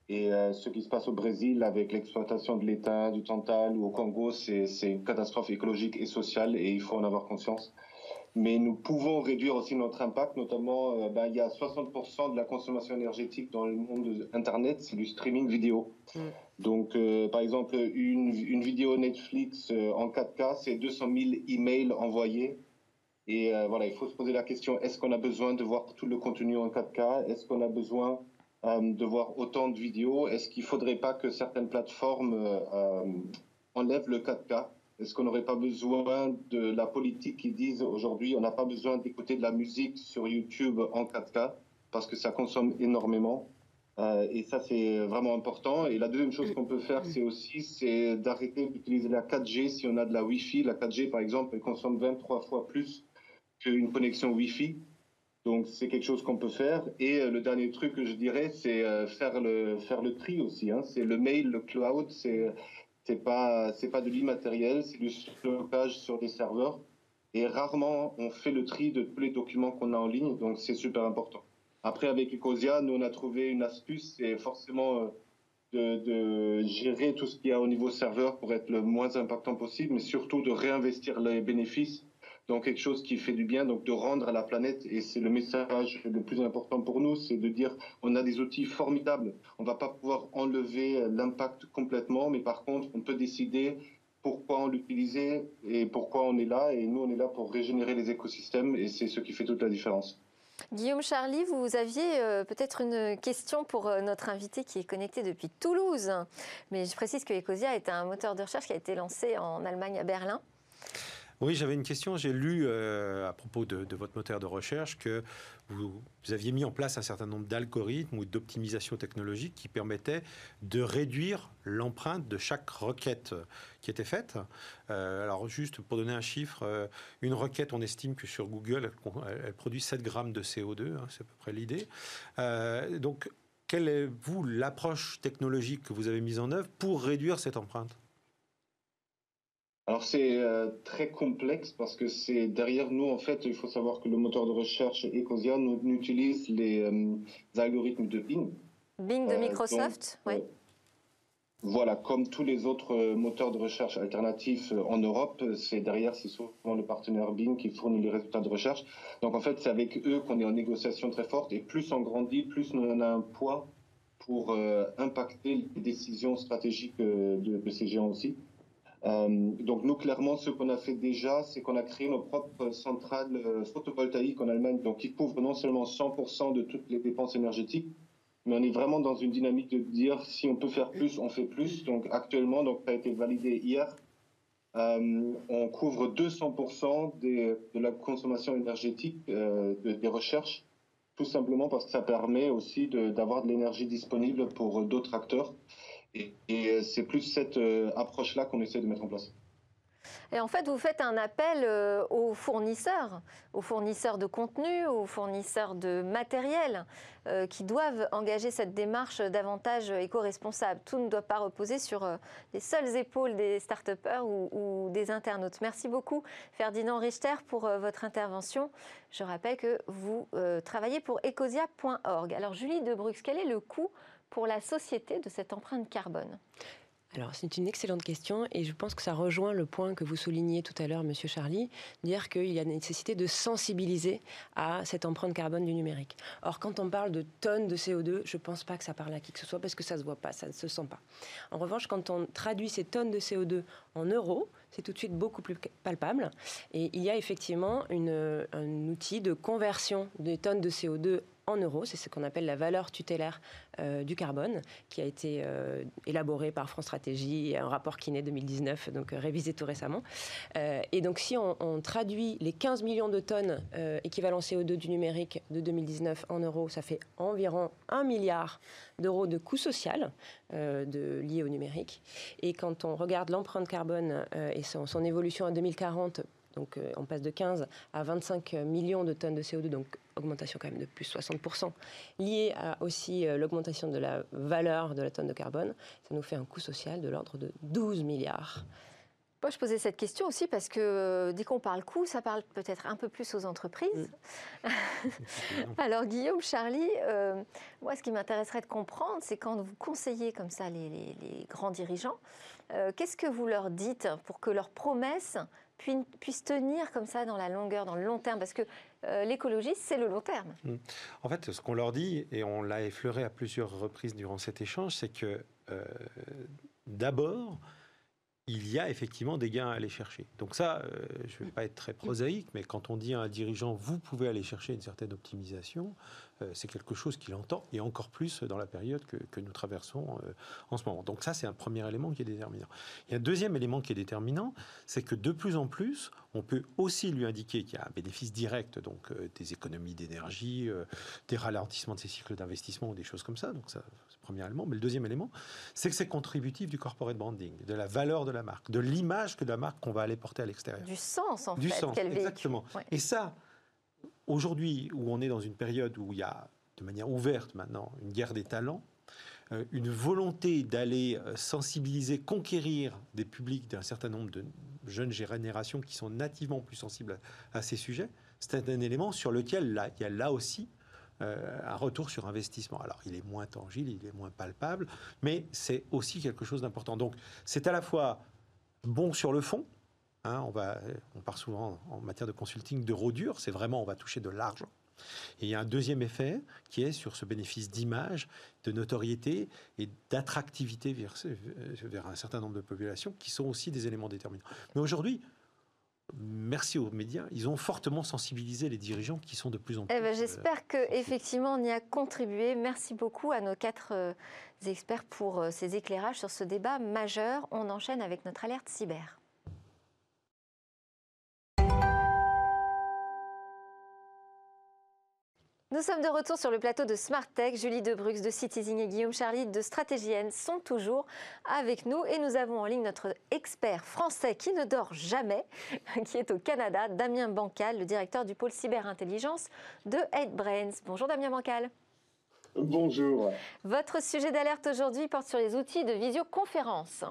Et euh, ce qui se passe au Brésil avec l'exploitation de l'État, du Tantal ou au Congo, c'est une catastrophe écologique et sociale et il faut en avoir conscience. Mais nous pouvons réduire aussi notre impact, notamment euh, ben, il y a 60% de la consommation énergétique dans le monde Internet, c'est du streaming vidéo. Mm. Donc euh, par exemple, une, une vidéo Netflix en 4K, c'est 200 000 emails envoyés. Et voilà, il faut se poser la question, est-ce qu'on a besoin de voir tout le contenu en 4K Est-ce qu'on a besoin de voir autant de vidéos Est-ce qu'il ne faudrait pas que certaines plateformes euh, enlèvent le 4K Est-ce qu'on n'aurait pas besoin de la politique qui dise aujourd'hui on n'a pas besoin d'écouter de la musique sur YouTube en 4K parce que ça consomme énormément? Euh, et ça, c'est vraiment important. Et la deuxième chose qu'on peut faire, c'est aussi c'est d'arrêter d'utiliser la 4G si on a de la Wi-Fi. La 4G, par exemple, consomme 23 fois plus qu'une connexion Wi-Fi. Donc c'est quelque chose qu'on peut faire. Et euh, le dernier truc que je dirais, c'est euh, faire le faire le tri aussi. Hein. C'est le mail, le cloud, c'est c'est pas c'est pas de l'immatériel, c'est du stockage sur des serveurs. Et rarement on fait le tri de tous les documents qu'on a en ligne, donc c'est super important. Après avec Ecosia, nous on a trouvé une astuce, c'est forcément euh, de, de, gérer tout ce qu'il y a au niveau serveur pour être le moins impactant possible, mais surtout de réinvestir les bénéfices donc quelque chose qui fait du bien, donc de rendre à la planète, et c'est le message le plus important pour nous, c'est de dire on a des outils formidables, on va pas pouvoir enlever l'impact complètement, mais par contre on peut décider pourquoi on l'utilisait et pourquoi on est là, et nous on est là pour régénérer les écosystèmes, et c'est ce qui fait toute la différence. Guillaume Charlie, vous aviez euh, peut-être une question pour euh, notre invité qui est connecté depuis Toulouse. Mais je précise que Ecosia est un moteur de recherche qui a été lancé en Allemagne à Berlin. Oui, j'avais une question. J'ai lu euh, à propos de, votre moteur de recherche que vous, aviez mis en place un certain nombre d'algorithmes ou d'optimisation technologique qui permettaient de réduire l'empreinte de chaque requête qui était faite. Euh, alors juste pour donner un chiffre, euh, une requête, on estime que sur Google, elle, produit 7 grammes de CO2, hein, c'est à peu près l'idée. donc, quelle est, vous, l'approche technologique que vous avez mise en œuvre pour réduire cette empreinte? Alors c'est euh, très complexe parce que c'est derrière nous en fait il faut savoir que le moteur de recherche Ecosia nous, utilise les, euh, algorithmes de Bing. Bing de euh, Microsoft, oui. Voilà, comme tous les autres moteurs de recherche alternatifs en Europe, c'est derrière, c'est souvent le partenaire Bing qui fournit les résultats de recherche. Donc en fait, c'est avec eux qu'on est en négociation très forte et plus on grandit, plus on a un poids pour impacter les décisions stratégiques de, de ces géants aussi. Donc nous, clairement, ce qu'on a fait déjà, c'est qu'on a créé nos propres centrales photovoltaïques en Allemagne, donc qui couvrent non seulement 100% de toutes les dépenses énergétiques, mais on est vraiment dans une dynamique de dire si on peut faire plus, on fait plus. Donc actuellement, donc ça a été validé hier, euh, on couvre 200% des, de la consommation énergétique euh, des recherches, tout simplement parce que ça permet aussi d'avoir de, l'énergie disponible pour d'autres acteurs. Et, et c'est plus cette euh, approche-là qu'on essaie de mettre en place. Et en fait, vous faites un appel euh, aux fournisseurs, aux fournisseurs de contenu, aux fournisseurs de matériel, euh, qui doivent engager cette démarche davantage éco-responsable. Tout ne doit pas reposer sur euh, les seules épaules des start-upers ou, des internautes. Merci beaucoup, Ferdinand Richter, pour votre intervention. Je rappelle que vous travaillez pour ecosia.org. Alors, Julie Debrux, quel est le coût pour la société de cette empreinte carbone alors, c'est une excellente question et je pense que ça rejoint le point que vous souligniez tout à l'heure, Monsieur Charlie, dire qu'il y a nécessité de sensibiliser à cette empreinte carbone du numérique. Or, quand on parle de tonnes de CO2, je ne pense pas que ça parle à qui que ce soit parce que ça ne se voit pas, ça ne se sent pas. En revanche, quand on traduit ces tonnes de CO2 en euros, c'est tout de suite beaucoup plus palpable. Et il y a effectivement une, un outil de conversion des tonnes de CO2 en euros. C'est ce qu'on appelle la valeur tutélaire euh, du carbone, qui a été euh, élaboré par France Stratégie, un rapport qui naît 2019, donc euh, révisé tout récemment. et donc, si on, on, traduit les 15 millions de tonnes équivalent CO2 du numérique de 2019 en euros, ça fait environ 1 milliard d'euros de coût social de, lié au numérique. Et quand on regarde l'empreinte carbone et son, son évolution à 2040 donc euh, on passe de 15 à 25 millions de tonnes de CO2, donc augmentation quand même de plus 60%, liée à aussi euh, l'augmentation de la valeur de la tonne de carbone. Ça nous fait un coût social de l'ordre de 12 milliards. Moi, je posais cette question aussi parce que euh, dès qu'on parle coût, ça parle peut-être un peu plus aux entreprises. Mm. Alors, Guillaume, Charlie, moi, ce qui m'intéresserait de comprendre, c'est quand vous conseillez comme ça les, grands dirigeants, qu'est-ce que vous leur dites pour que leurs promesses puissent tenir comme ça dans la longueur, dans le long terme? Parce que euh, l'écologie, c'est le long terme. Mmh. En fait, ce qu'on leur dit, et on l'a effleuré à plusieurs reprises durant cet échange, c'est que euh, d'abord, il y a effectivement des gains à aller chercher. Donc ça, euh, je ne vais pas être très prosaïque, mais quand on dit à un dirigeant, vous pouvez aller chercher une certaine optimisation, euh, c'est quelque chose qu'il entend, et encore plus dans la période que, nous traversons euh, en ce moment. Donc ça, c'est un premier élément qui est déterminant. Il y a un deuxième élément qui est déterminant, c'est que de plus en plus, on peut aussi lui indiquer qu'il y a un bénéfice direct, donc des économies d'énergie, des ralentissements de ces cycles d'investissement ou des choses comme ça. Donc ça, premier élément. Mais le deuxième élément, c'est que c'est contributif du corporate branding, de la valeur de la marque, de l'image que de la marque qu'on va aller porter à l'extérieur. Du sens, en du fait. Sens, exactement. Et ça, Aujourd'hui, où on est dans une période où il y a de manière ouverte maintenant une guerre des talents, euh, une volonté d'aller euh, sensibiliser, conquérir des publics d'un certain nombre de jeunes générations qui sont nativement plus sensibles à, ces sujets, c'est un élément sur lequel là, il y a là aussi euh, un retour sur investissement. Alors, il est moins tangible, il est moins palpable, mais c'est aussi quelque chose d'important. Donc, c'est à la fois bon sur le fond, Hein, on, va, on part souvent en matière de consulting d'euros durs, c'est vraiment on va toucher de l'argent. Et il y a un deuxième effet qui est sur ce bénéfice d'image, de notoriété et d'attractivité vers, vers, un certain nombre de populations qui sont aussi des éléments déterminants. Mais aujourd'hui, merci aux médias, ils ont fortement sensibilisé les dirigeants qui sont de plus en eh ben, plus. J'espère euh, qu'effectivement on y a contribué. Merci beaucoup à nos quatre euh, experts pour euh, ces éclairages sur ce débat majeur. On enchaîne avec notre alerte cyber. Nous sommes de retour sur le plateau de Smart Tech. Julie Debrux de Citizen et Guillaume Charlie de Stratégienne sont toujours avec nous et nous avons en ligne notre expert français qui ne dort jamais, qui est au Canada, Damien Bancal, le directeur du pôle cyberintelligence de HeadBrains. Bonjour Damien Bancal. Bonjour. Votre sujet d'alerte aujourd'hui porte sur les outils de visioconférence.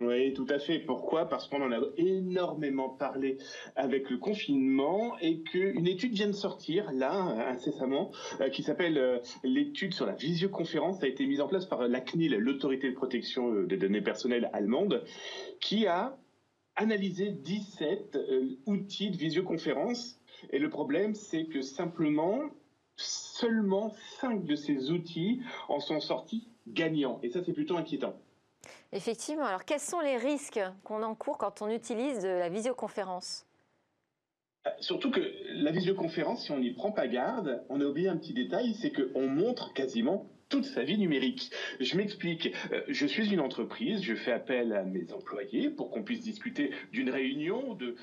Oui, tout à fait. Pourquoi? Parce qu'on en a énormément parlé avec le confinement et qu'une étude vient de sortir, là, incessamment, euh, qui s'appelle euh, l'étude sur la visioconférence, a été mise en place par la CNIL, l'autorité de protection euh, des données personnelles allemande, qui a analysé 17 outils de visioconférence. Et le problème, c'est que simplement, seulement 5 de ces outils en sont sortis gagnants. Et ça, c'est plutôt inquiétant. Effectivement. Alors, quels sont les risques qu'on encourt quand on utilise de la visioconférence? Euh, Surtout que la visioconférence, si on n'y prend pas garde, on a oublié un petit détail, c'est qu'on montre quasiment toute sa vie numérique. Je m'explique. Euh, je suis une entreprise, je fais appel à mes employés pour qu'on puisse discuter d'une réunion, de,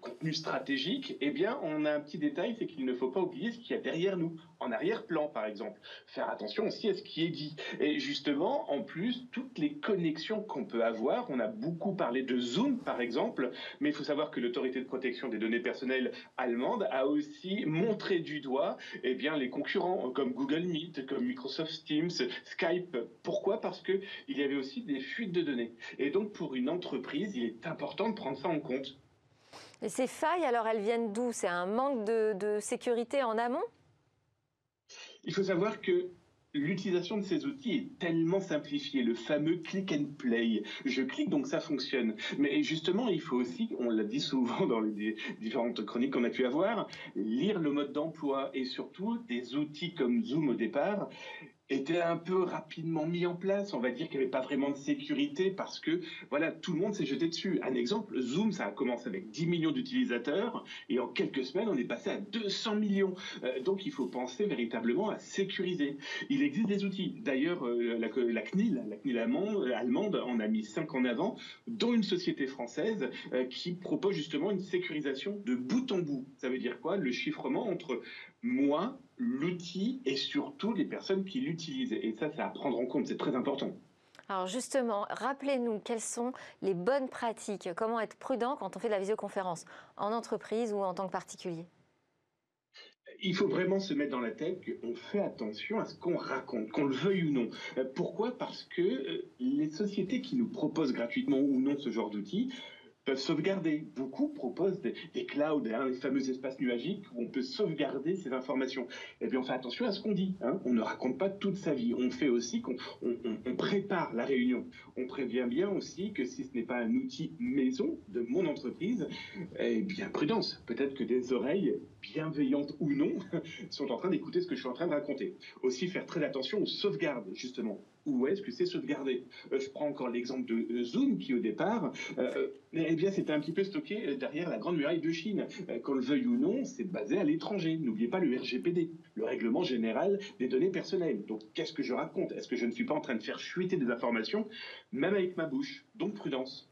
contenu stratégique. Eh bien, on a un petit détail, c'est qu'il ne faut pas oublier ce qu'il y a derrière nous, en arrière-plan par exemple. Faire attention aussi à ce qui est dit. Et justement, en plus, toutes les connexions qu'on peut avoir, on a beaucoup parlé de Zoom par exemple, mais il faut savoir que l'autorité de protection des données personnelles allemande a aussi montré du doigt eh bien, les concurrents comme Google Meet, comme Microsoft Teams, Skype. Pourquoi? Parce qu'il y avait aussi des fuites de données. Et donc, pour une entreprise, il est important de prendre ça en compte. Et ces failles, alors, elles viennent d'où? C'est un manque de, de sécurité en amont? Il faut savoir que L'utilisation de ces outils est tellement simplifiée, le fameux click and play. Je clique donc ça fonctionne. Mais justement, il faut aussi, on l'a dit souvent dans les différentes chroniques qu'on a pu avoir, lire le mode d'emploi et surtout des outils comme Zoom au départ était un peu rapidement mis en place. On va dire qu'il n'y avait pas vraiment de sécurité parce que voilà, tout le monde s'est jeté dessus. Un exemple, Zoom, ça a commencé avec 10 millions d'utilisateurs et en quelques semaines, on est passé à 200 millions. Euh, donc il faut penser véritablement à sécuriser. Il existe des outils. D'ailleurs, euh, la, CNIL, la CNIL allemande, allemande en a mis 5 en avant, dont une société française euh, qui propose justement une sécurisation de bout en bout. Ça veut dire quoi? Le chiffrement entre moi, l'outil et surtout les personnes qui l'utilisent. Et ça, c'est à prendre en compte, c'est très important. Alors justement, rappelez-nous quelles sont les bonnes pratiques, comment être prudent quand on fait de la visioconférence, en entreprise ou en tant que particulier? Il faut vraiment se mettre dans la tête qu'on fait attention à ce qu'on raconte, qu'on le veuille ou non. Euh, pourquoi? Parce que euh, les sociétés qui nous proposent gratuitement ou non ce genre d'outils peuvent sauvegarder. Beaucoup proposent des, des clouds, hein, les fameux espaces nuagiques où on peut sauvegarder ces informations. Et puis on fait attention à ce qu'on dit. Hein. On ne raconte pas toute sa vie. On fait aussi qu'on on, on, prépare la réunion. On prévient bien aussi que si ce n'est pas un outil maison de mon entreprise, eh bien prudence. Peut-être que des oreilles bienveillantes ou non sont en train d'écouter ce que je suis en train de raconter. Aussi faire très attention aux sauvegardes justement où est-ce que c'est sauvegardé euh, Je prends encore l'exemple de euh, Zoom qui au départ, euh, eh bien c'était un petit peu stocké derrière la grande muraille de Chine. Qu'on le veuille ou non, c'est basé à l'étranger. N'oubliez pas le RGPD, le règlement général des données personnelles. Donc qu'est-ce que je raconte? Est-ce que je ne suis pas en train de faire fuiter des informations, même avec ma bouche? Donc prudence.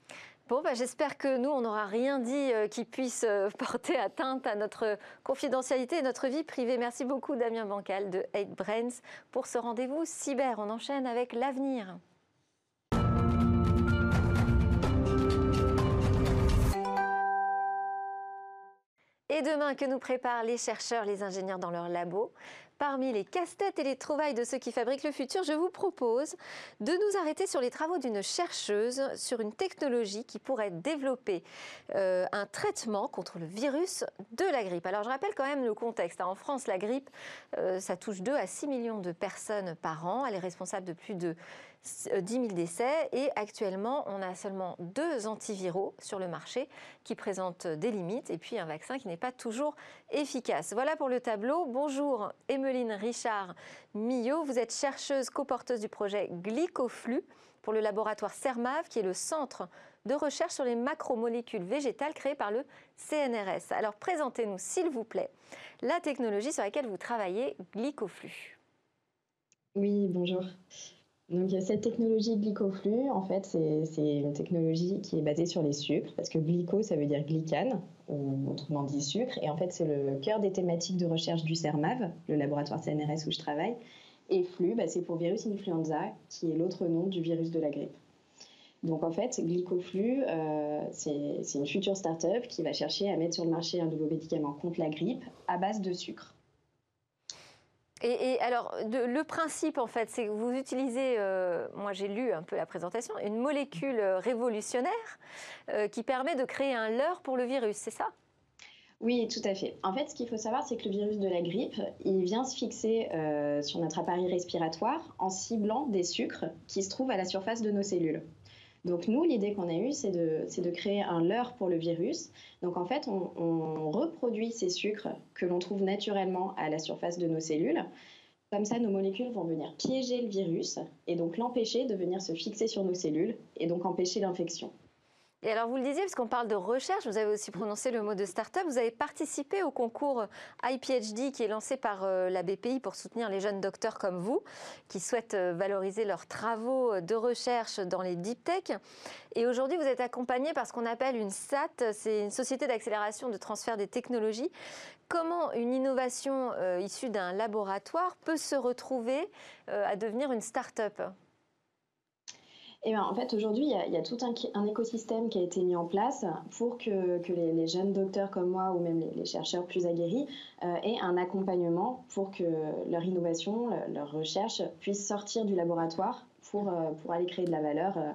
Bon, bah, j'espère que nous, on n'aura rien dit euh, qui puisse euh, porter atteinte à notre confidentialité et notre vie privée. Merci beaucoup, Damien Bancal de 8 Brains, pour ce rendez-vous cyber. On enchaîne avec l'avenir. Et demain, que nous préparent les chercheurs, les ingénieurs dans leur labo? Parmi les casse-têtes et les trouvailles de ceux qui fabriquent le futur, je vous propose de nous arrêter sur les travaux d'une chercheuse sur une technologie qui pourrait développer euh, un traitement contre le virus de la grippe. Alors je rappelle quand même le contexte. En France, la grippe, euh, ça touche 2 à 6 millions de personnes par an. Elle est responsable de plus de 10 euh, 000 décès et actuellement on a seulement deux antiviraux sur le marché qui présentent des limites et puis un vaccin qui n'est pas toujours efficace. Voilà pour le tableau. Bonjour Emeline Richard Millot, vous êtes chercheuse coporteuse du projet Glycoflux pour le laboratoire CERMAV qui est le centre de recherche sur les macromolécules végétales créé par le CNRS. Alors présentez-nous s'il vous plaît la technologie sur laquelle vous travaillez, Glycoflux. Oui, bonjour. Donc, cette technologie glycoflux, en fait, c'est une technologie qui est basée sur les sucres, parce que glyco, ça veut dire glycane, ou autrement dit sucre. Et en fait, c'est le cœur des thématiques de recherche du CERMAV, le laboratoire CNRS où je travaille. Et flux, bah, c'est pour virus influenza, qui est l'autre nom du virus de la grippe. Donc en fait, Glycoflux, euh, c'est une future start-up qui va chercher à mettre sur le marché un nouveau médicament contre la grippe à base de sucre. Et, alors, le principe, en fait, c'est que vous utilisez, euh, moi j'ai lu un peu la présentation, une molécule révolutionnaire euh, qui permet de créer un leurre pour le virus, c'est ça? Oui, tout à fait. En fait, ce qu'il faut savoir, c'est que le virus de la grippe, il vient se fixer euh, sur notre appareil respiratoire en ciblant des sucres qui se trouvent à la surface de nos cellules. Donc nous, l'idée qu'on a eue, c'est de, créer un leurre pour le virus. Donc en fait, on, reproduit ces sucres que l'on trouve naturellement à la surface de nos cellules. Comme ça, nos molécules vont venir piéger le virus et donc l'empêcher de venir se fixer sur nos cellules et donc empêcher l'infection. Et alors, vous le disiez, parce qu'on parle de recherche, vous avez aussi prononcé le mot de start-up. Vous avez participé au concours iPhD qui est lancé par euh, la BPI pour soutenir les jeunes docteurs comme vous, qui souhaitent euh, valoriser leurs travaux de recherche dans les deep tech. Et aujourd'hui, vous êtes accompagné par ce qu'on appelle une SAT, c'est une société d'accélération de transfert des technologies. Comment une innovation euh, issue d'un laboratoire peut se retrouver à devenir une start-up? Eh ben, en fait, aujourd'hui, il y, a tout un, écosystème qui a été mis en place pour que, les, jeunes docteurs comme moi ou même les, chercheurs plus aguerris euh, aient un accompagnement pour que leur innovation, leur recherche puisse sortir du laboratoire pour, euh, pour aller créer de la valeur euh,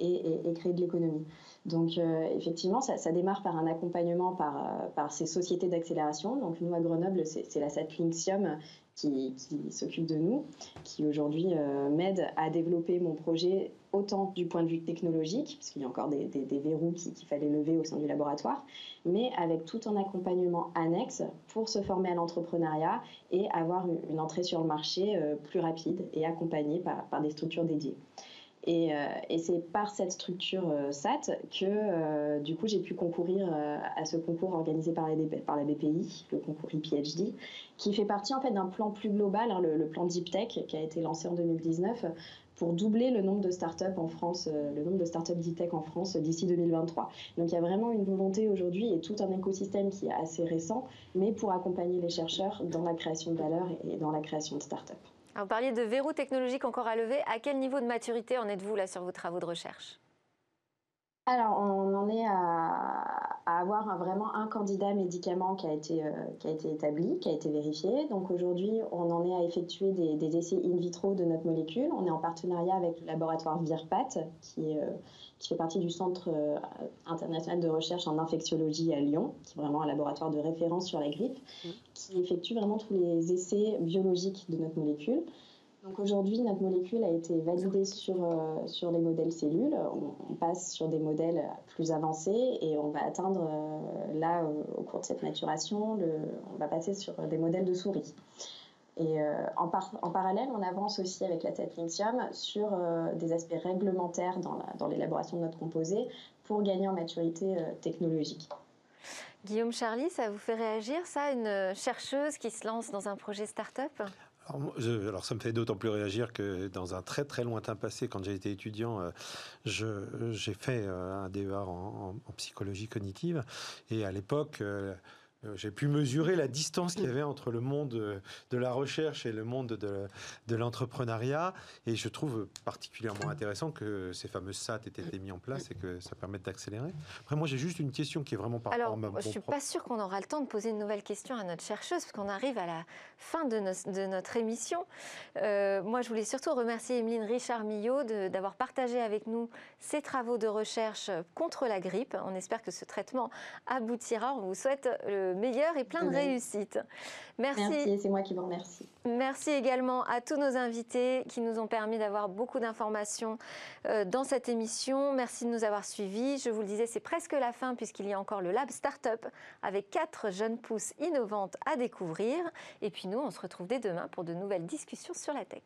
et, créer de l'économie. Donc effectivement, ça, démarre par un accompagnement par, par ces sociétés d'accélération. Donc nous à Grenoble, c'est la Satlinxium qui, s'occupe de nous, qui aujourd'hui m'aide à développer mon projet autant du point de vue technologique, parce qu'il y a encore des, verrous qu'il fallait lever au sein du laboratoire, mais avec tout un accompagnement annexe pour se former à l'entrepreneuriat et avoir une entrée sur le marché euh, plus rapide et accompagnée par, des structures dédiées. Et, euh, et c'est par cette structure euh, SAT que du coup j'ai pu concourir à ce concours organisé par la, BPI, le concours e-PhD, qui fait partie en fait d'un plan plus global, hein, le, plan Deep Tech qui a été lancé en 2019 pour doubler le nombre de startups en France, euh, le nombre de startups d'e-tech en France d'ici 2023. Donc il y a vraiment une volonté aujourd'hui et tout un écosystème qui est assez récent, mais pour accompagner les chercheurs dans la création de valeur et dans la création de startups. Vous parliez de verrous technologiques encore à lever. À quel niveau de maturité en êtes-vous là sur vos travaux de recherche? Alors, on en est à, avoir vraiment un candidat médicament qui a, été, euh, qui a été établi, qui a été vérifié. Donc aujourd'hui, on en est à effectuer des, essais in vitro de notre molécule. On est en partenariat avec le laboratoire VIRPAT, qui, euh, qui fait partie du Centre euh, international de recherche en infectiologie à Lyon, qui est vraiment un laboratoire de référence sur la grippe, mmh. qui effectue vraiment tous les essais biologiques de notre molécule. Donc aujourd'hui, notre molécule a été validée sur, euh, sur les modèles cellules. On, passe sur des modèles plus avancés et on va atteindre, euh, là, au cours de cette maturation, on va passer sur des modèles de souris. Et euh, en, parallèle, on avance aussi avec la tête lithium sur des aspects réglementaires dans, dans l'élaboration de notre composé pour gagner en maturité technologique. Guillaume Charlie, ça vous fait réagir, ça, une chercheuse qui se lance dans un projet start-up? Alors, ça me fait d'autant plus réagir que dans un très très lointain passé, quand j'ai été étudiant, euh, j'ai fait euh, un DEA en, en, psychologie cognitive. Et à l'époque, euh, j'ai pu mesurer la distance qu'il y avait entre le monde de la recherche et le monde de, de l'entrepreneuriat. Et je trouve particulièrement intéressant que ces fameuses SAT aient été mis en place et que ça permette d'accélérer. Après, moi, j'ai juste une question qui est vraiment par rapport à ma Je ne suis pas sûre qu'on aura le temps de poser une nouvelle question à notre chercheuse, parce qu'on arrive à la fin de, de notre émission. Euh, moi, je voulais surtout remercier Emeline Richard-Millot d'avoir partagé avec nous ses travaux de recherche contre la grippe. On espère que ce traitement aboutira. On vous souhaite le meilleur et plein de réussite. Merci. Merci, c'est moi qui vous remercie. Merci également à tous nos invités qui nous ont permis d'avoir beaucoup d'informations euh, dans cette émission. Merci de nous avoir suivis. Je vous le disais, c'est presque la fin puisqu'il y a encore le Lab Startup avec quatre jeunes pousses innovantes à découvrir. Et puis nous, on se retrouve dès demain pour de nouvelles discussions sur la tech.